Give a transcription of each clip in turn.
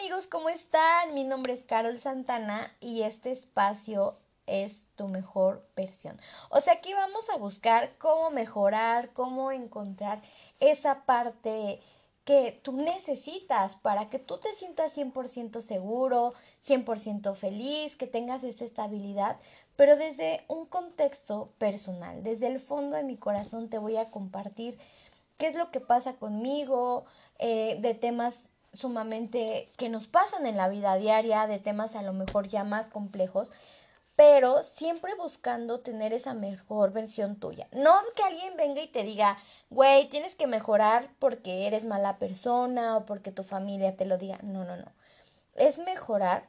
amigos, ¿cómo están? Mi nombre es Carol Santana y este espacio es tu mejor versión. O sea, aquí vamos a buscar cómo mejorar, cómo encontrar esa parte que tú necesitas para que tú te sientas 100% seguro, 100% feliz, que tengas esta estabilidad, pero desde un contexto personal, desde el fondo de mi corazón te voy a compartir qué es lo que pasa conmigo, eh, de temas sumamente que nos pasan en la vida diaria, de temas a lo mejor ya más complejos, pero siempre buscando tener esa mejor versión tuya. No que alguien venga y te diga, güey, tienes que mejorar porque eres mala persona o porque tu familia te lo diga. No, no, no. Es mejorar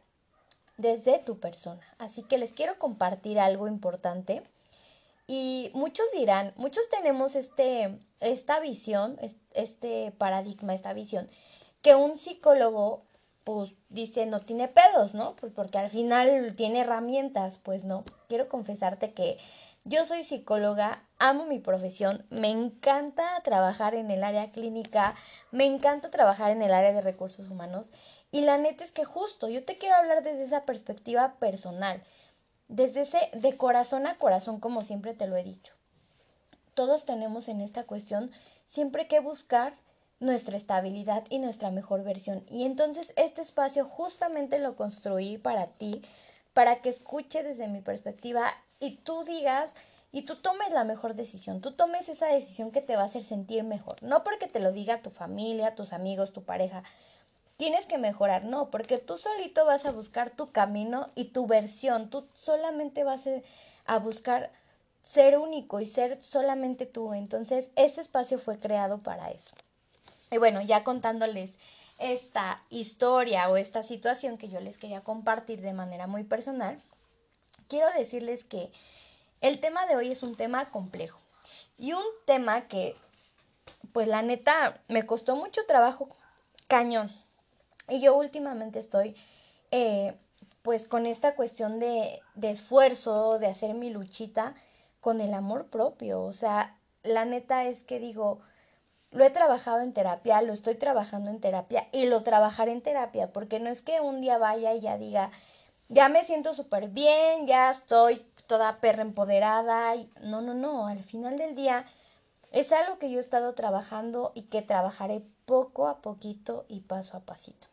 desde tu persona. Así que les quiero compartir algo importante. Y muchos dirán, muchos tenemos este, esta visión, este paradigma, esta visión que un psicólogo pues dice no tiene pedos, ¿no? Pues porque al final tiene herramientas, pues no. Quiero confesarte que yo soy psicóloga, amo mi profesión, me encanta trabajar en el área clínica, me encanta trabajar en el área de recursos humanos y la neta es que justo yo te quiero hablar desde esa perspectiva personal, desde ese de corazón a corazón como siempre te lo he dicho. Todos tenemos en esta cuestión siempre que buscar nuestra estabilidad y nuestra mejor versión. Y entonces este espacio justamente lo construí para ti, para que escuche desde mi perspectiva y tú digas y tú tomes la mejor decisión, tú tomes esa decisión que te va a hacer sentir mejor, no porque te lo diga tu familia, tus amigos, tu pareja. Tienes que mejorar, no, porque tú solito vas a buscar tu camino y tu versión, tú solamente vas a buscar ser único y ser solamente tú. Entonces, este espacio fue creado para eso. Y bueno, ya contándoles esta historia o esta situación que yo les quería compartir de manera muy personal, quiero decirles que el tema de hoy es un tema complejo y un tema que, pues la neta, me costó mucho trabajo cañón. Y yo últimamente estoy, eh, pues con esta cuestión de, de esfuerzo, de hacer mi luchita con el amor propio. O sea, la neta es que digo, lo he trabajado en terapia, lo estoy trabajando en terapia y lo trabajaré en terapia, porque no es que un día vaya y ya diga, ya me siento súper bien, ya estoy toda perra empoderada. Y... No, no, no, al final del día es algo que yo he estado trabajando y que trabajaré poco a poquito y paso a pasito.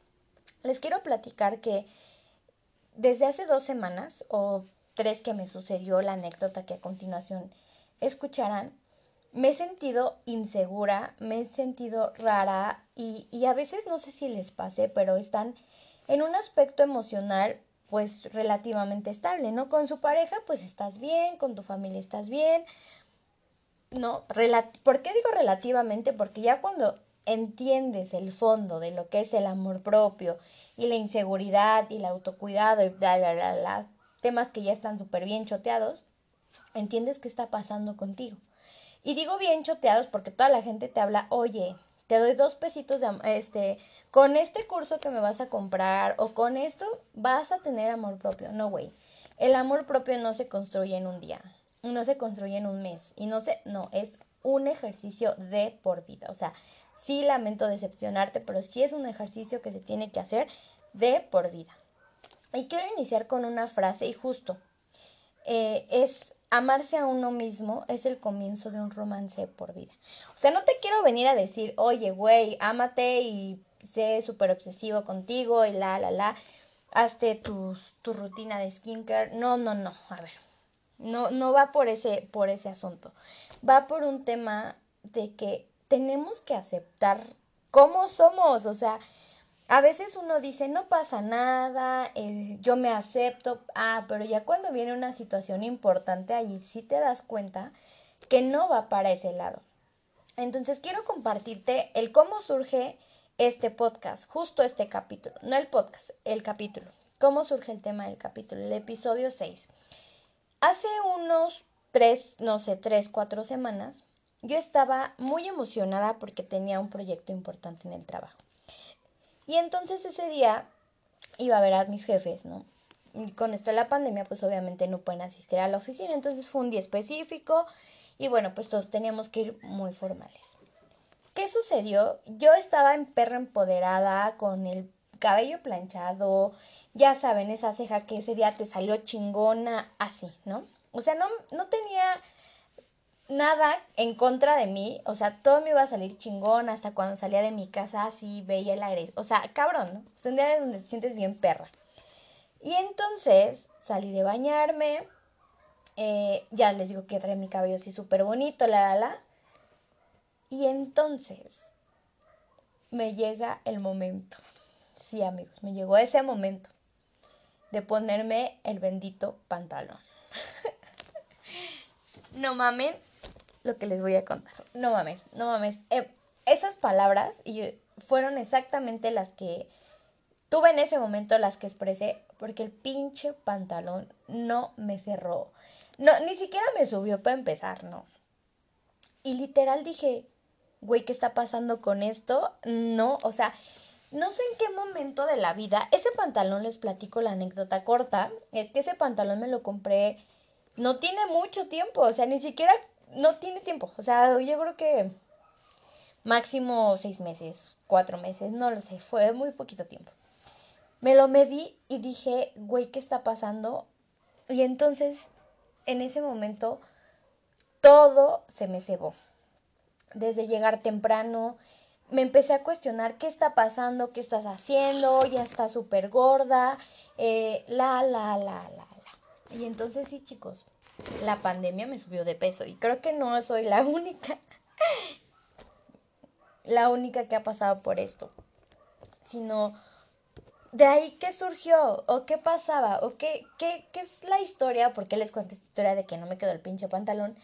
Les quiero platicar que desde hace dos semanas o tres que me sucedió la anécdota que a continuación escucharán, me he sentido insegura, me he sentido rara y, y a veces no sé si les pase, pero están en un aspecto emocional pues relativamente estable, ¿no? Con su pareja pues estás bien, con tu familia estás bien, ¿no? ¿Por qué digo relativamente? Porque ya cuando entiendes el fondo de lo que es el amor propio y la inseguridad y el autocuidado y bla, temas que ya están súper bien choteados, entiendes qué está pasando contigo. Y digo bien choteados porque toda la gente te habla, oye, te doy dos pesitos de este, con este curso que me vas a comprar o con esto vas a tener amor propio. No, güey. El amor propio no se construye en un día, no se construye en un mes y no se, no, es un ejercicio de por vida. O sea, sí lamento decepcionarte, pero sí es un ejercicio que se tiene que hacer de por vida. Y quiero iniciar con una frase y justo, eh, es amarse a uno mismo es el comienzo de un romance por vida. O sea, no te quiero venir a decir, oye, güey, ámate y sé súper obsesivo contigo y la, la, la, hazte tu, rutina de skincare. No, no, no, a ver, no, no va por ese, por ese asunto. Va por un tema de que tenemos que aceptar cómo somos, o sea, a veces uno dice, no pasa nada, eh, yo me acepto, ah, pero ya cuando viene una situación importante allí sí te das cuenta que no va para ese lado. Entonces quiero compartirte el cómo surge este podcast, justo este capítulo, no el podcast, el capítulo. ¿Cómo surge el tema del capítulo? El episodio 6. Hace unos tres, no sé, tres, cuatro semanas, yo estaba muy emocionada porque tenía un proyecto importante en el trabajo. Y entonces ese día iba a ver a mis jefes, ¿no? Y con esto de la pandemia, pues obviamente no pueden asistir a la oficina, entonces fue un día específico y bueno, pues todos teníamos que ir muy formales. ¿Qué sucedió? Yo estaba en perra empoderada con el cabello planchado, ya saben, esa ceja que ese día te salió chingona, así, ¿no? O sea, no, no tenía nada en contra de mí, o sea, todo me iba a salir chingón hasta cuando salía de mi casa así, veía el aire, o sea, cabrón, ¿no? Es un día de donde te sientes bien perra. Y entonces salí de bañarme, eh, ya les digo que trae mi cabello así súper bonito, la, la, la. Y entonces me llega el momento, sí amigos, me llegó ese momento de ponerme el bendito pantalón. no mamen lo que les voy a contar. No mames, no mames. Eh, esas palabras fueron exactamente las que tuve en ese momento, las que expresé, porque el pinche pantalón no me cerró. No, ni siquiera me subió para empezar, no. Y literal dije, güey, ¿qué está pasando con esto? No, o sea, no sé en qué momento de la vida, ese pantalón les platico la anécdota corta, es que ese pantalón me lo compré, no tiene mucho tiempo, o sea, ni siquiera, no tiene tiempo, o sea, yo creo que máximo seis meses, cuatro meses, no lo sé, fue muy poquito tiempo. Me lo medí y dije, güey, ¿qué está pasando? Y entonces, en ese momento, todo se me cebó. Desde llegar temprano, me empecé a cuestionar qué está pasando, qué estás haciendo, ya está súper gorda, eh, la, la, la, la, la. Y entonces sí, chicos, la pandemia me subió de peso y creo que no soy la única, la única que ha pasado por esto, sino de ahí qué surgió o qué pasaba o qué, qué, qué es la historia, porque les cuento esta historia de que no me quedó el pinche pantalón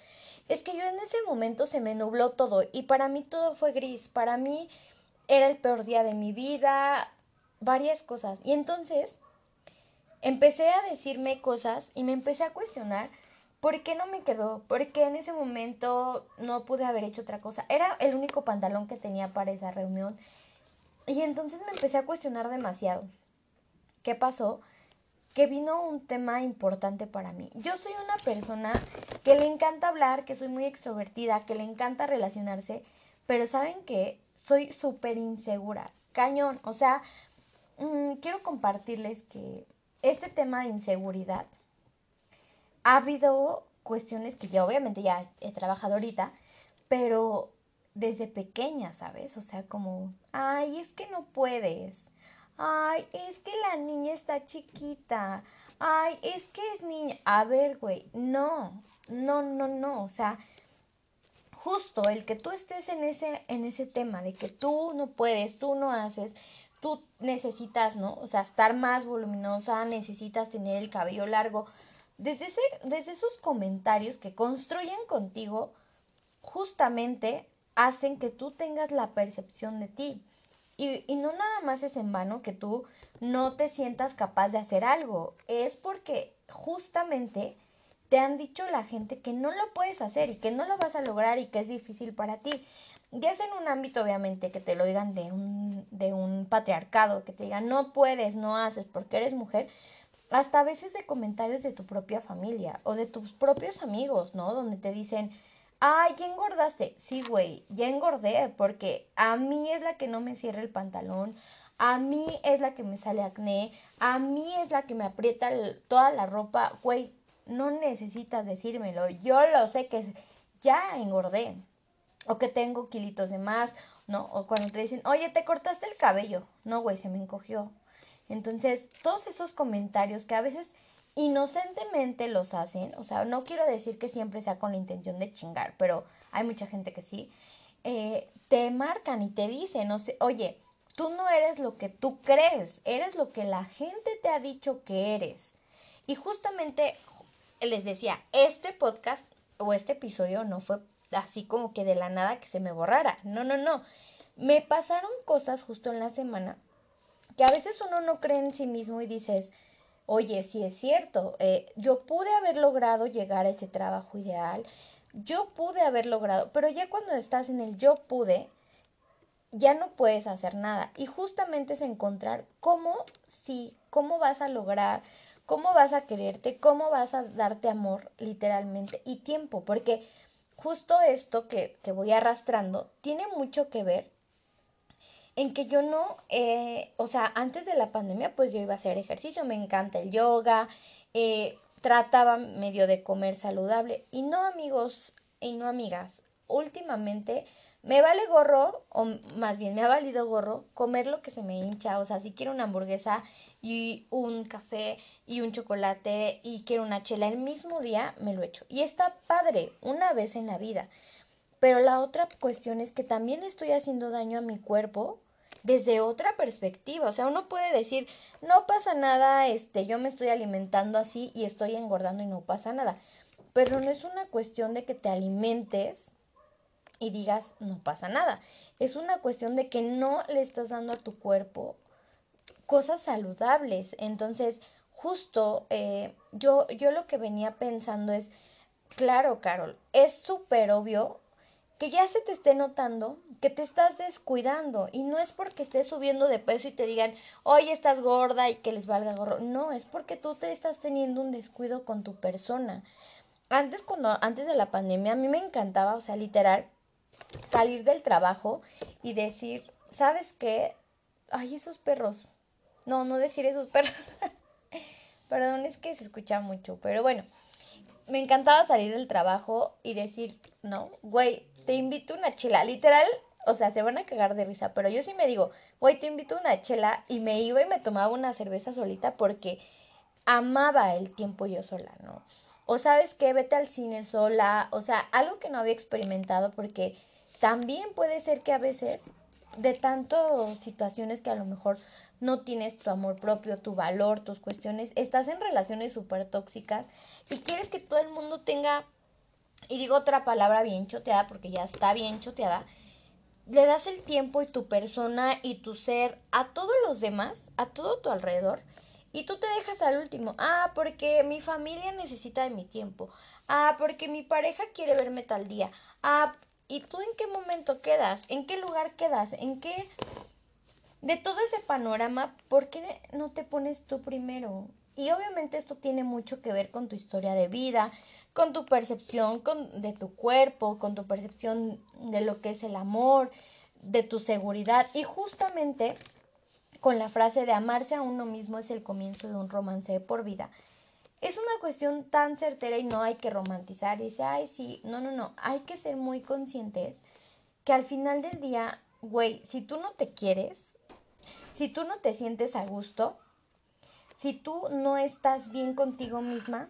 es que yo en ese momento se me nubló todo y para mí todo fue gris, para mí era el peor día de mi vida, varias cosas. Y entonces empecé a decirme cosas y me empecé a cuestionar por qué no me quedó, por qué en ese momento no pude haber hecho otra cosa. Era el único pantalón que tenía para esa reunión. Y entonces me empecé a cuestionar demasiado. ¿Qué pasó? que vino un tema importante para mí. Yo soy una persona que le encanta hablar, que soy muy extrovertida, que le encanta relacionarse, pero ¿saben qué? Soy súper insegura, cañón. O sea, mm, quiero compartirles que este tema de inseguridad ha habido cuestiones que ya obviamente ya he trabajado ahorita, pero desde pequeña, ¿sabes? O sea, como, ay, es que no puedes Ay, es que la niña está chiquita. Ay, es que es niña. A ver, güey, no, no, no, no. O sea, justo el que tú estés en ese, en ese tema de que tú no puedes, tú no haces, tú necesitas, ¿no? O sea, estar más voluminosa, necesitas tener el cabello largo. Desde, ese, desde esos comentarios que construyen contigo, justamente hacen que tú tengas la percepción de ti. Y, no nada más es en vano que tú no te sientas capaz de hacer algo, es porque justamente te han dicho la gente que no lo puedes hacer y que no lo vas a lograr y que es difícil para ti. Ya es en un ámbito, obviamente, que te lo digan de un, de un patriarcado, que te digan no puedes, no haces porque eres mujer, hasta a veces de comentarios de tu propia familia o de tus propios amigos, ¿no? Donde te dicen, Ay, ya engordaste. Sí, güey, ya engordé porque a mí es la que no me cierra el pantalón, a mí es la que me sale acné, a mí es la que me aprieta toda la ropa. Güey, no necesitas decírmelo. Yo lo sé que ya engordé o que tengo kilitos de más, ¿no? O cuando te dicen, oye, te cortaste el cabello. No, güey, se me encogió. Entonces, todos esos comentarios que a veces inocentemente los hacen, o sea, no quiero decir que siempre sea con la intención de chingar, pero hay mucha gente que sí, eh, te marcan y te dicen, no sé, oye, tú no eres lo que tú crees, eres lo que la gente te ha dicho que eres. Y justamente les decía, este podcast o este episodio no fue así como que de la nada que se me borrara, no, no, no, me pasaron cosas justo en la semana que a veces uno no cree en sí mismo y dices, oye, sí es cierto, eh, yo pude haber logrado llegar a ese trabajo ideal, yo pude haber logrado, pero ya cuando estás en el yo pude, ya no puedes hacer nada. Y justamente es encontrar cómo sí, cómo vas a lograr, cómo vas a quererte, cómo vas a darte amor literalmente y tiempo, porque justo esto que, que voy arrastrando tiene mucho que ver en que yo no, eh, o sea, antes de la pandemia, pues yo iba a hacer ejercicio, me encanta el yoga, eh, trataba medio de comer saludable. Y no, amigos y no amigas, últimamente me vale gorro, o más bien me ha valido gorro, comer lo que se me hincha. O sea, si quiero una hamburguesa y un café y un chocolate y quiero una chela el mismo día, me lo echo. Y está padre, una vez en la vida. Pero la otra cuestión es que también estoy haciendo daño a mi cuerpo desde otra perspectiva. O sea, uno puede decir, no pasa nada, este, yo me estoy alimentando así y estoy engordando y no pasa nada. Pero no es una cuestión de que te alimentes y digas no pasa nada. Es una cuestión de que no le estás dando a tu cuerpo cosas saludables. Entonces, justo eh, yo, yo lo que venía pensando es, claro, Carol, es súper obvio que ya se te esté notando que te estás descuidando y no es porque estés subiendo de peso y te digan, oye, estás gorda y que les valga gorro. No, es porque tú te estás teniendo un descuido con tu persona. Antes, cuando, antes de la pandemia, a mí me encantaba, o sea, literal, salir del trabajo y decir, ¿sabes qué? Ay, esos perros. No, no decir esos perros. Perdón, es que se escucha mucho, pero bueno, me encantaba salir del trabajo y decir, no, güey, te invito una chela. Literal, o sea, se van a cagar de risa, pero yo sí me digo, güey, te invito una chela y me iba y me tomaba una cerveza solita porque amaba el tiempo yo sola, ¿no? O sabes qué, vete al cine sola, o sea, algo que no había experimentado porque también puede ser que a veces de tantas situaciones que a lo mejor no tienes tu amor propio, tu valor, tus cuestiones, estás en relaciones súper tóxicas y quieres que todo el mundo tenga, y digo otra palabra bien choteada porque ya está bien choteada, le das el tiempo y tu persona y tu ser a todos los demás, a todo tu alrededor, y tú te dejas al último. Ah, porque mi familia necesita de mi tiempo. Ah, porque mi pareja quiere verme tal día. Ah, ¿y tú en qué momento quedas? ¿En qué lugar quedas? ¿En qué... De todo ese panorama, ¿por qué no te pones tú primero? Y obviamente esto tiene mucho que ver con tu historia de vida, con tu percepción con, de tu cuerpo, con tu percepción de lo que es el amor, de tu seguridad. Y justamente con la frase de amarse a uno mismo es el comienzo de un romance de por vida. Es una cuestión tan certera y no hay que romantizar y decir, ay, sí, no, no, no, hay que ser muy conscientes que al final del día, güey, si tú no te quieres, si tú no te sientes a gusto, si tú no estás bien contigo misma,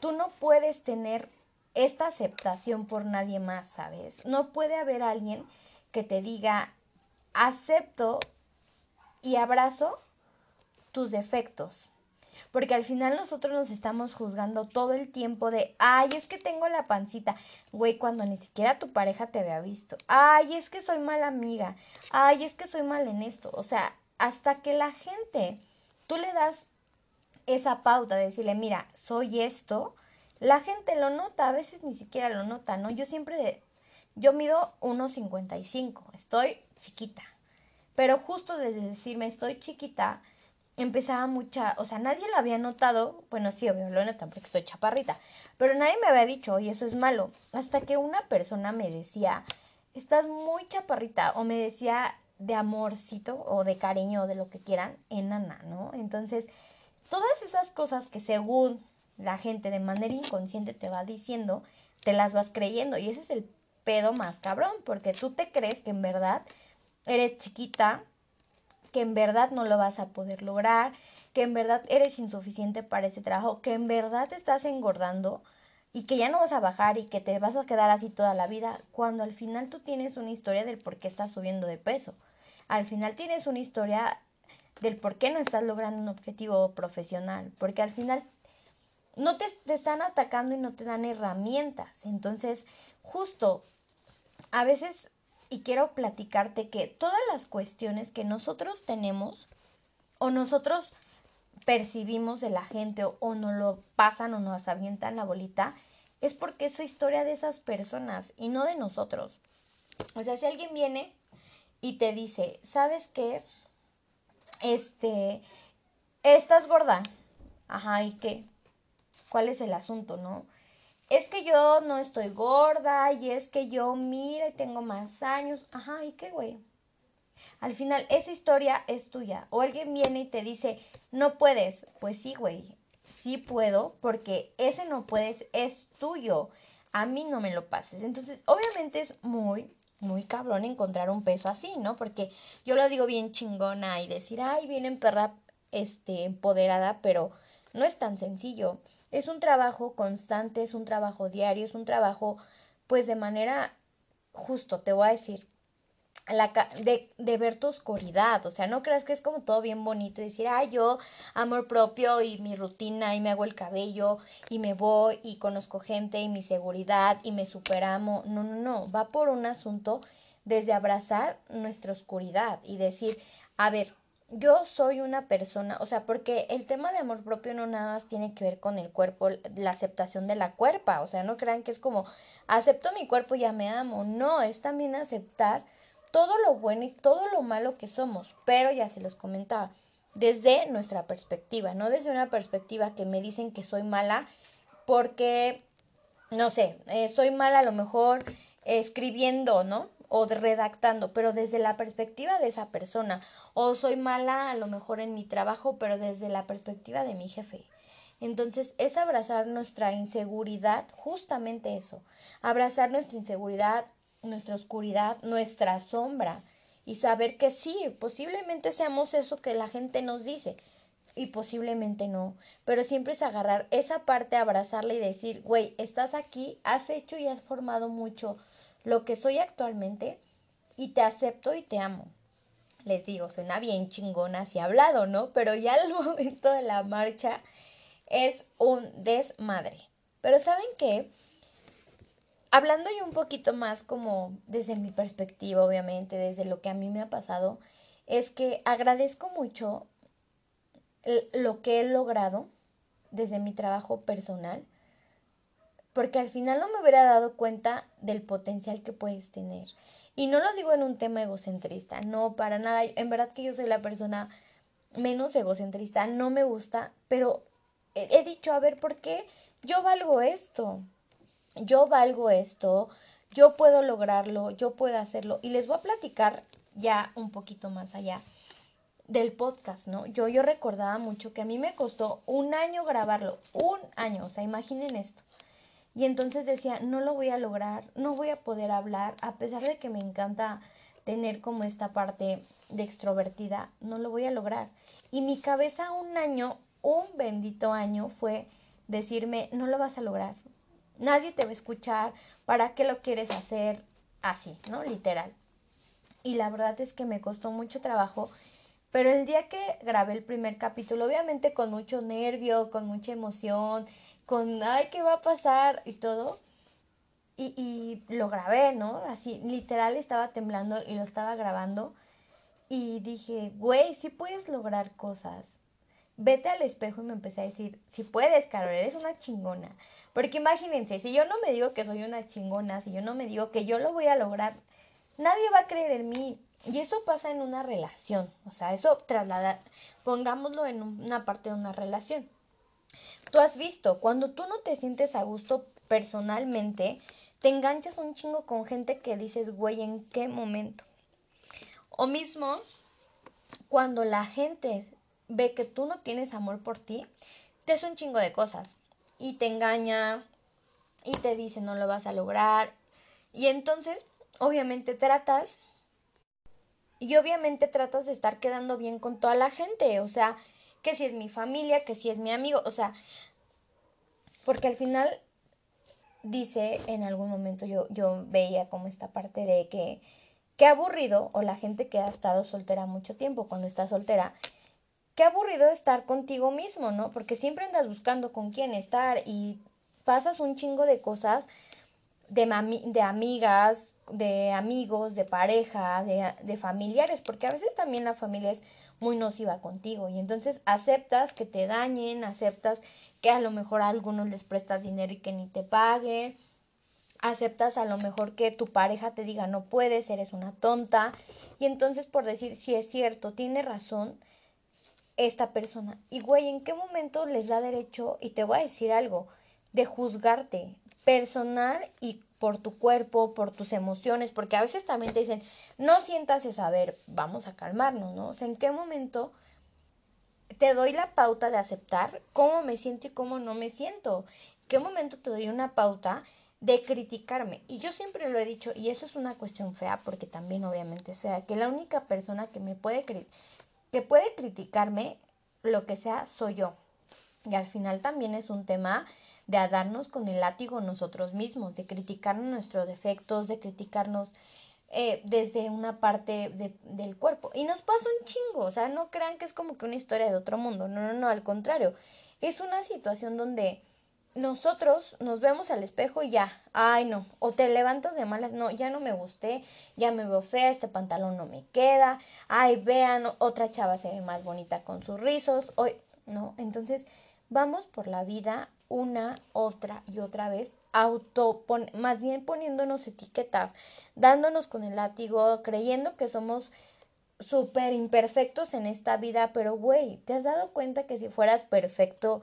tú no puedes tener esta aceptación por nadie más, ¿sabes? No puede haber alguien que te diga, acepto y abrazo tus defectos. Porque al final nosotros nos estamos juzgando todo el tiempo de, ay, es que tengo la pancita, güey, cuando ni siquiera tu pareja te había visto. Ay, es que soy mala amiga. Ay, es que soy mal en esto. O sea, hasta que la gente, tú le das esa pauta de decirle, mira, soy esto, la gente lo nota, a veces ni siquiera lo nota, ¿no? Yo siempre, yo mido 1,55, estoy chiquita. Pero justo desde decirme estoy chiquita, empezaba mucha, o sea, nadie lo había notado, bueno, sí, obvio, lo notan porque estoy chaparrita, pero nadie me había dicho, oye, eso es malo, hasta que una persona me decía, estás muy chaparrita, o me decía de amorcito, o de cariño, o de lo que quieran, enana, ¿no? Entonces, todas esas cosas que según la gente de manera inconsciente te va diciendo, te las vas creyendo, y ese es el pedo más cabrón, porque tú te crees que en verdad eres chiquita, que en verdad no lo vas a poder lograr, que en verdad eres insuficiente para ese trabajo, que en verdad te estás engordando y que ya no vas a bajar y que te vas a quedar así toda la vida, cuando al final tú tienes una historia del por qué estás subiendo de peso. Al final tienes una historia del por qué no estás logrando un objetivo profesional, porque al final no te, te están atacando y no te dan herramientas. Entonces, justo, a veces y quiero platicarte que todas las cuestiones que nosotros tenemos o nosotros percibimos de la gente o, nos lo pasan o nos avientan la bolita, es porque es historia de esas personas y no de nosotros. O sea, si alguien viene y te dice, ¿sabes qué? Este, estás gorda. Ajá, ¿y qué? ¿Cuál es el asunto, no? es que yo no estoy gorda y es que yo, mira, y tengo más años. Ajá, ¿y qué, güey? Al final, esa historia es tuya. O alguien viene y te dice, no puedes. Pues sí, güey, sí puedo, porque ese no puedes es tuyo. A mí no me lo pases. Entonces, obviamente es muy, muy cabrón encontrar un peso así, ¿no? Porque yo lo digo bien chingona y decir, ay, viene perra, este, empoderada, pero no es tan sencillo. Es un trabajo constante, es un trabajo diario, es un trabajo, pues de manera, justo, te voy a decir, la, de, de, ver tu oscuridad, o sea, no creas que es como todo bien bonito decir, ay, yo amor propio y mi rutina y me hago el cabello y me voy y conozco gente y mi seguridad y me superamo, no, no, no, va por un asunto desde abrazar nuestra oscuridad y decir, a ver, yo soy una persona, o sea, porque el tema de amor propio no nada más tiene que ver con el cuerpo, la aceptación de la cuerpa, o sea, no crean que es como acepto mi cuerpo y ya me amo, no, es también aceptar todo lo bueno y todo lo malo que somos, pero ya se los comentaba, desde nuestra perspectiva, no desde una perspectiva que me dicen que soy mala porque, no sé, eh, soy mala a lo mejor escribiendo, ¿no? o redactando, pero desde la perspectiva de esa persona. O soy mala a lo mejor en mi trabajo, pero desde la perspectiva de mi jefe. Entonces es abrazar nuestra inseguridad, justamente eso, abrazar nuestra inseguridad, nuestra oscuridad, nuestra sombra y saber que sí, posiblemente seamos eso que la gente nos dice y posiblemente no, pero siempre es agarrar esa parte, abrazarla y decir, güey, estás aquí, has hecho y has formado mucho lo que soy actualmente y te acepto y te amo. Les digo, suena bien chingona así hablado, ¿no? Pero ya el momento de la marcha es un desmadre. Pero ¿saben qué? Hablando yo un poquito más como desde mi perspectiva, obviamente, desde lo que a mí me ha pasado, es que agradezco mucho lo que he logrado desde mi trabajo personal, porque al final no me hubiera dado cuenta del potencial que puedes tener. Y no lo digo en un tema egocentrista, no, para nada. En verdad que yo soy la persona menos egocentrista, no me gusta, pero he, dicho, a ver, ¿por qué yo valgo esto? Yo valgo esto, yo puedo lograrlo, yo puedo hacerlo. Y les voy a platicar ya un poquito más allá del podcast, ¿no? Yo, yo recordaba mucho que a mí me costó un año grabarlo, un año, o sea, imaginen esto. Y entonces decía, no lo voy a lograr, no voy a poder hablar, a pesar de que me encanta tener como esta parte de extrovertida, no lo voy a lograr. Y mi cabeza un año, un bendito año, fue decirme, no lo vas a lograr, Nadie te va a escuchar. ¿Para qué lo quieres hacer así, no? Literal. Y la verdad es que me costó mucho trabajo. Pero el día que grabé el primer capítulo, obviamente con mucho nervio, con mucha emoción, con, ay, ¿qué va a pasar? Y todo. Y, y lo grabé, ¿no? Así, literal estaba temblando y lo estaba grabando. Y dije, güey, sí puedes lograr cosas vete al espejo y me empecé a decir, si puedes, Carol, eres una chingona. Porque imagínense, si yo no me digo que soy una chingona, si yo no me digo que yo lo voy a lograr, nadie va a creer en mí. Y eso pasa en una relación, o sea, eso traslada, pongámoslo en una parte de una relación. Tú has visto, cuando tú no te sientes a gusto personalmente, te enganchas un chingo con gente que dices, güey, ¿en qué momento? O mismo, cuando la gente ve que tú no tienes amor por ti, te hace un chingo de cosas y te engaña y te dice no lo vas a lograr y entonces obviamente tratas y obviamente tratas de estar quedando bien con toda la gente, o sea, que si es mi familia, que si es mi amigo, o sea, porque al final dice en algún momento yo, yo veía como esta parte de que qué aburrido o la gente que ha estado soltera mucho tiempo cuando está soltera qué aburrido estar contigo mismo, ¿no? Porque siempre andas buscando con quién estar y pasas un chingo de cosas de, amigas, de amigos, de pareja, de, de familiares, porque a veces también la familia es muy nociva contigo y entonces aceptas que te dañen, aceptas que a lo mejor a algunos les prestas dinero y que ni te paguen, aceptas a lo mejor que tu pareja te diga no puedes, eres una tonta y entonces por decir si es cierto, tiene razón, esta persona. Y güey, ¿en qué momento les da derecho, y te voy a decir algo, de juzgarte personal y por tu cuerpo, por tus emociones, porque a veces también te dicen, no sientas eso, a ver, vamos a calmarnos, ¿no? O sea, ¿en qué momento te doy la pauta de aceptar cómo me siento y cómo no me siento? ¿En qué momento te doy una pauta de criticarme? Y yo siempre lo he dicho, y eso es una cuestión fea, porque también obviamente sea, que la única persona que me puede, que puede criticarme, lo que sea, soy yo. Y al final también es un tema de darnos con el látigo nosotros mismos, de criticarnos nuestros defectos, de criticarnos eh, desde una parte del cuerpo. Y nos pasa un chingo, o sea, no crean que es como que una historia de otro mundo, no, no, no, al contrario, es una situación donde nosotros nos vemos al espejo y ya, ay no, o te levantas de malas, no, ya no me gusté, ya me veo fea, este pantalón no me queda, ay vean, otra chava se ve más bonita con sus rizos, hoy, no, entonces vamos por la vida una, otra y otra vez, auto, más bien poniéndonos etiquetas, dándonos con el látigo, creyendo que somos súper imperfectos en esta vida, pero güey, ¿te has dado cuenta que si fueras perfecto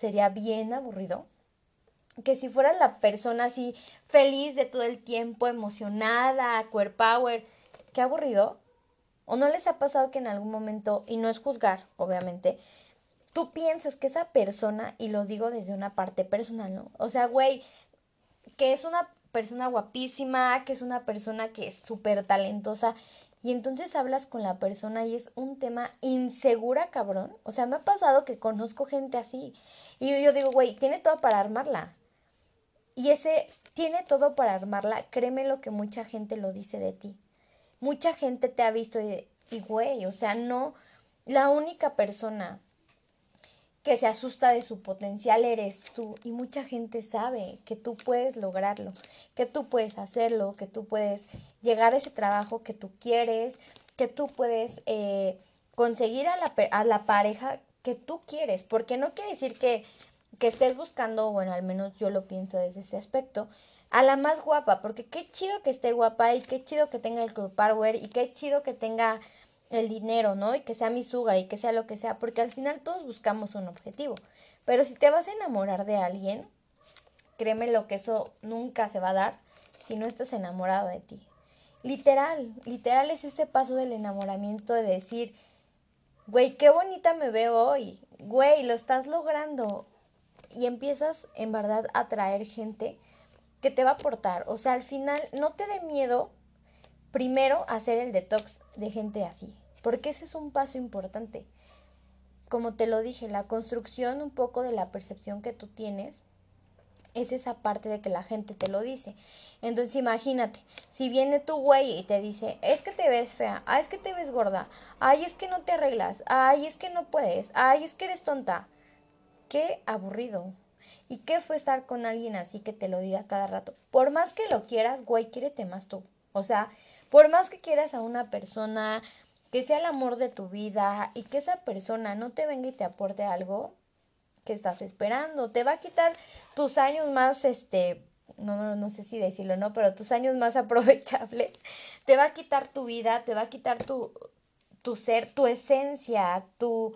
sería bien aburrido? Que si fueras la persona así feliz de todo el tiempo, emocionada, queer power, qué aburrido. ¿O no les ha pasado que en algún momento, y no es juzgar, obviamente, tú piensas que esa persona, y lo digo desde una parte personal, ¿no? O sea, güey, que es una persona guapísima, que es una persona que es súper talentosa, y entonces hablas con la persona y es un tema insegura, cabrón. O sea, me ha pasado que conozco gente así. Y yo, digo, güey, tiene todo para armarla. Y ese tiene todo para armarla, créeme lo que mucha gente lo dice de ti. Mucha gente te ha visto y, güey, o sea, no, la única persona que se asusta de su potencial eres tú. Y mucha gente sabe que tú puedes lograrlo, que tú puedes hacerlo, que tú puedes llegar a ese trabajo que tú quieres, que tú puedes eh, conseguir a la, a la pareja que tú quieres, porque no quiere decir que, que estés buscando, bueno, al menos yo lo pienso desde ese aspecto, a la más guapa, porque qué chido que esté guapa y qué chido que tenga el club power y qué chido que tenga el dinero, ¿no? Y que sea mi sugar y que sea lo que sea, porque al final todos buscamos un objetivo. Pero si te vas a enamorar de alguien, créeme lo que eso nunca se va a dar si no estás enamorado de ti. Literal, literal es ese paso del enamoramiento de decir, güey, qué bonita me veo hoy, güey, lo estás logrando. Y empiezas en verdad a atraer gente que te va a aportar. O sea, al final no te dé miedo primero hacer el detox de gente así porque ese es un paso importante. Como te lo dije, la construcción un poco de la percepción que tú tienes es esa parte de que la gente te lo dice. Entonces imagínate, si viene tu güey y te dice, es que te ves fea, ay, es que te ves gorda, ay, es que no te arreglas, ay, es que no puedes, ay, es que eres tonta. Qué aburrido. ¿Y qué fue estar con alguien así que te lo diga cada rato? Por más que lo quieras, güey, quiérete más tú. O sea, por más que quieras a una persona que sea el amor de tu vida y que esa persona no te venga y te aporte algo que estás esperando. Te va a quitar tus años más, este, no, no, no sé si decirlo, ¿no? Pero tus años más aprovechables. Te va a quitar tu vida, te va a quitar tu, tu ser, tu esencia, tu...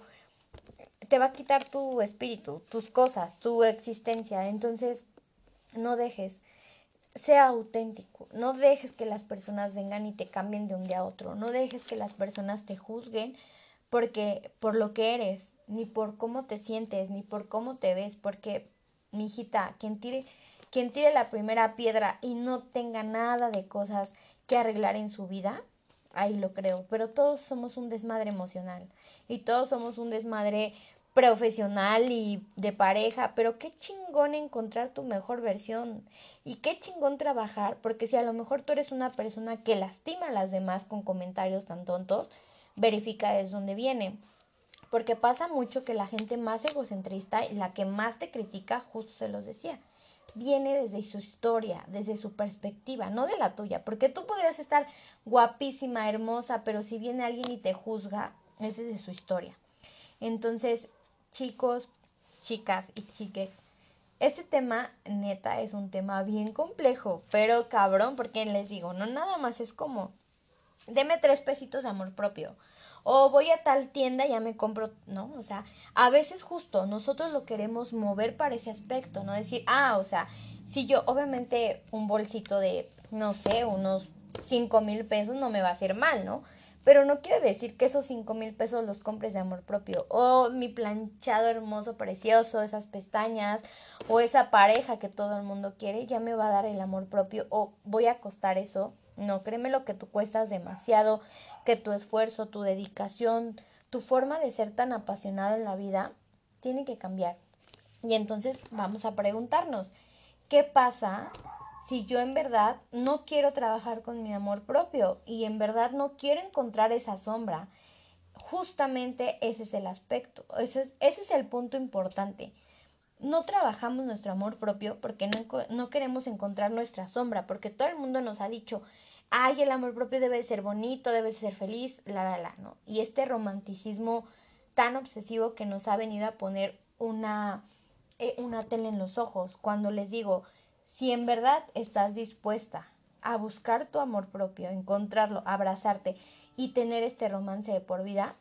Te va a quitar tu espíritu, tus cosas, tu existencia. Entonces, no dejes sea auténtico, no dejes que las personas vengan y te cambien de un día a otro, no dejes que las personas te juzguen porque por lo que eres, ni por cómo te sientes, ni por cómo te ves, porque mi hijita, quien tire quien tire la primera piedra y no tenga nada de cosas que arreglar en su vida, ahí lo creo, pero todos somos un desmadre emocional y todos somos un desmadre profesional y de pareja, pero qué chingón encontrar tu mejor versión y qué chingón trabajar, porque si a lo mejor tú eres una persona que lastima a las demás con comentarios tan tontos, verifica desde dónde viene. Porque pasa mucho que la gente más egocentrista y la que más te critica, justo se los decía, viene desde su historia, desde su perspectiva, no de la tuya, porque tú podrías estar guapísima, hermosa, pero si viene alguien y te juzga, es desde su historia. Entonces, chicos, chicas y chiques. Este tema, neta, es un tema bien complejo, pero cabrón, porque les digo, no nada más es como, deme tres pesitos de amor propio. o voy a tal tienda y ya me compro, ¿no? O sea, a veces justo nosotros lo queremos mover para ese aspecto, ¿no? Decir, ah, o sea, si yo, obviamente, un bolsito de, no sé, unos cinco mil pesos no me va a hacer mal, ¿no? Pero no quiere decir que esos cinco mil pesos los compres de amor propio. O mi planchado hermoso, precioso, esas pestañas, o esa pareja que todo el mundo quiere, ya me va a dar el amor propio. O voy a costar eso. No, créeme lo que tú cuestas demasiado, que tu esfuerzo, tu dedicación, tu forma de ser tan apasionada en la vida, tiene que cambiar. Y entonces vamos a preguntarnos, ¿qué pasa si yo en verdad no quiero trabajar con mi amor propio y en verdad no quiero encontrar esa sombra. Justamente ese es el aspecto, ese es, ese es el punto importante. No trabajamos nuestro amor propio porque no, no queremos encontrar nuestra sombra, porque todo el mundo nos ha dicho, ay, el amor propio debe ser bonito, debe ser feliz, la, la, la, ¿no? Y este romanticismo tan obsesivo que nos ha venido a poner una, eh, una tele en los ojos. Cuando les digo, si en verdad estás dispuesta a buscar tu amor propio, encontrarlo, abrazarte y tener este romance de por vida,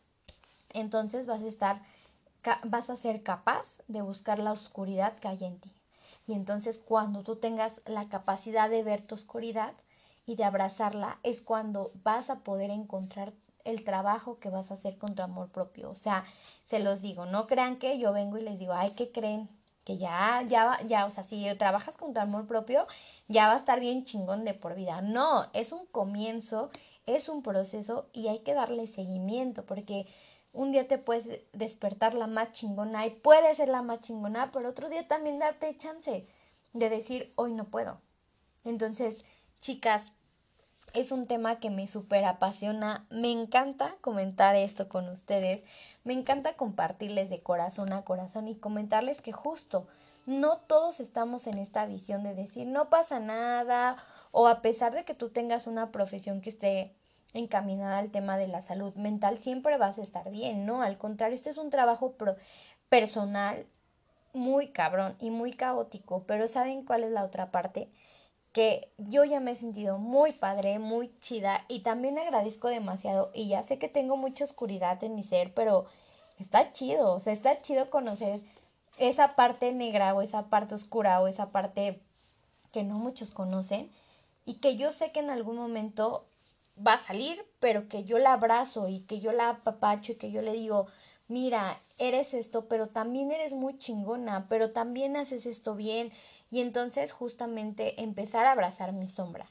entonces vas a estar vas a ser capaz de buscar la oscuridad que hay en ti. Y entonces cuando tú tengas la capacidad de ver tu oscuridad y de abrazarla, es cuando vas a poder encontrar el trabajo que vas a hacer con tu amor propio. O sea, se los digo, no crean que yo vengo y les digo, ay, ¿qué creen? Que ya, ya, ya, o sea, si trabajas con tu amor propio, ya va a estar bien chingón de por vida. No, es un comienzo, es un proceso y hay que darle seguimiento porque un día te puedes despertar la más chingona y puede ser la más chingona, pero otro día también darte chance de decir, hoy no puedo. Entonces, chicas, es un tema que me súper apasiona. Me encanta comentar esto con ustedes. Me encanta compartirles de corazón a corazón y comentarles que justo no todos estamos en esta visión de decir no pasa nada o a pesar de que tú tengas una profesión que esté encaminada al tema de la salud mental, siempre vas a estar bien, ¿no? Al contrario, este es un trabajo personal muy cabrón y muy caótico, pero ¿saben cuál es la otra parte? Que yo ya me he sentido muy padre, muy chida y también agradezco demasiado y ya sé que tengo mucha oscuridad en mi ser, pero está chido, o sea, está chido conocer esa parte negra o esa parte oscura o esa parte que no muchos conocen y que yo sé que en algún momento va a salir, pero que yo la abrazo y que yo la apapacho y que yo le digo, mira, eres esto, pero también eres muy chingona, pero también haces esto bien. Y entonces justamente empezar a abrazar mi sombra.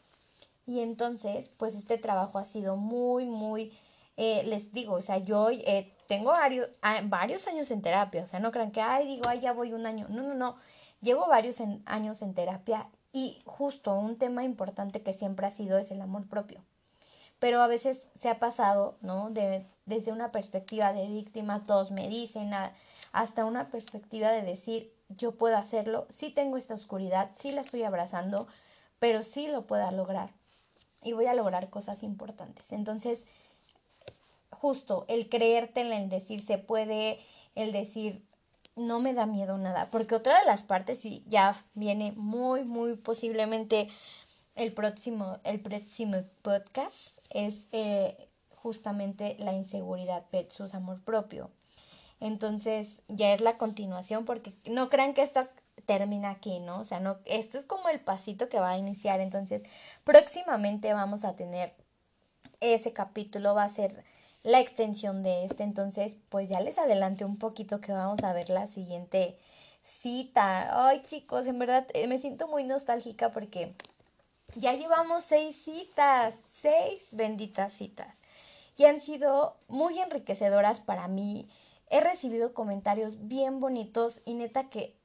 Y entonces, pues este trabajo ha sido muy, muy, eh, les digo, o sea, yo eh, tengo varios, varios años en terapia, o sea, no crean que, ay, digo, ay, ya voy un año. No, no, no, llevo varios años en terapia y justo un tema importante que siempre ha sido es el amor propio. Pero a veces se ha pasado, ¿no? De desde una perspectiva de víctima, todos me dicen, hasta una perspectiva de decir, yo puedo hacerlo, sí tengo esta oscuridad, sí la estoy abrazando, pero sí lo puedo lograr y voy a lograr cosas importantes. Entonces, justo el creértela, el decir se puede, el decir no me da miedo nada, porque otra de las partes, y ya viene muy, muy posiblemente el próximo, el próximo podcast, es eh, justamente la inseguridad versus amor propio. Entonces ya es la continuación porque no crean que esto termina aquí, ¿no? O sea, no, esto es como el pasito que va a iniciar. Entonces, próximamente vamos a tener ese capítulo, va a ser la extensión de este. Entonces, pues ya les adelanté un poquito que vamos a ver la siguiente cita. Ay, chicos, en verdad eh, me siento muy nostálgica porque ya llevamos seis citas, seis benditas citas y han sido muy enriquecedoras para mí. He recibido comentarios bien bonitos y neta que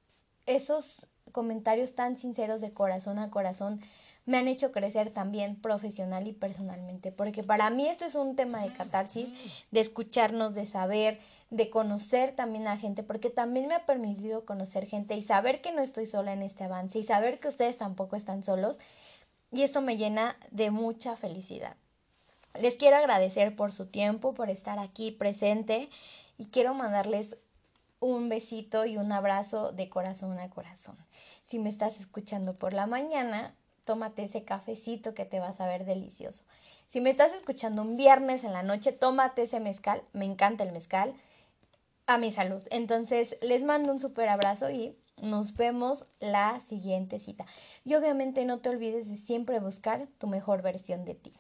esos comentarios tan sinceros de corazón a corazón me han hecho crecer también profesional y personalmente, porque para mí esto es un tema de catarsis, de escucharnos, de saber, de conocer también a gente, porque también me ha permitido conocer gente y saber que no estoy sola en este avance y saber que ustedes tampoco están solos, y eso me llena de mucha felicidad. Les quiero agradecer por su tiempo, por estar aquí presente y quiero mandarles un besito y un abrazo de corazón a corazón. Si me estás escuchando por la mañana, tómate ese cafecito que te vas a ver delicioso. Si me estás escuchando un viernes en la noche, tómate ese mezcal. Me encanta el mezcal. A mi salud. Entonces, les mando un súper abrazo y nos vemos la siguiente cita. Y obviamente no te olvides de siempre buscar tu mejor versión de ti.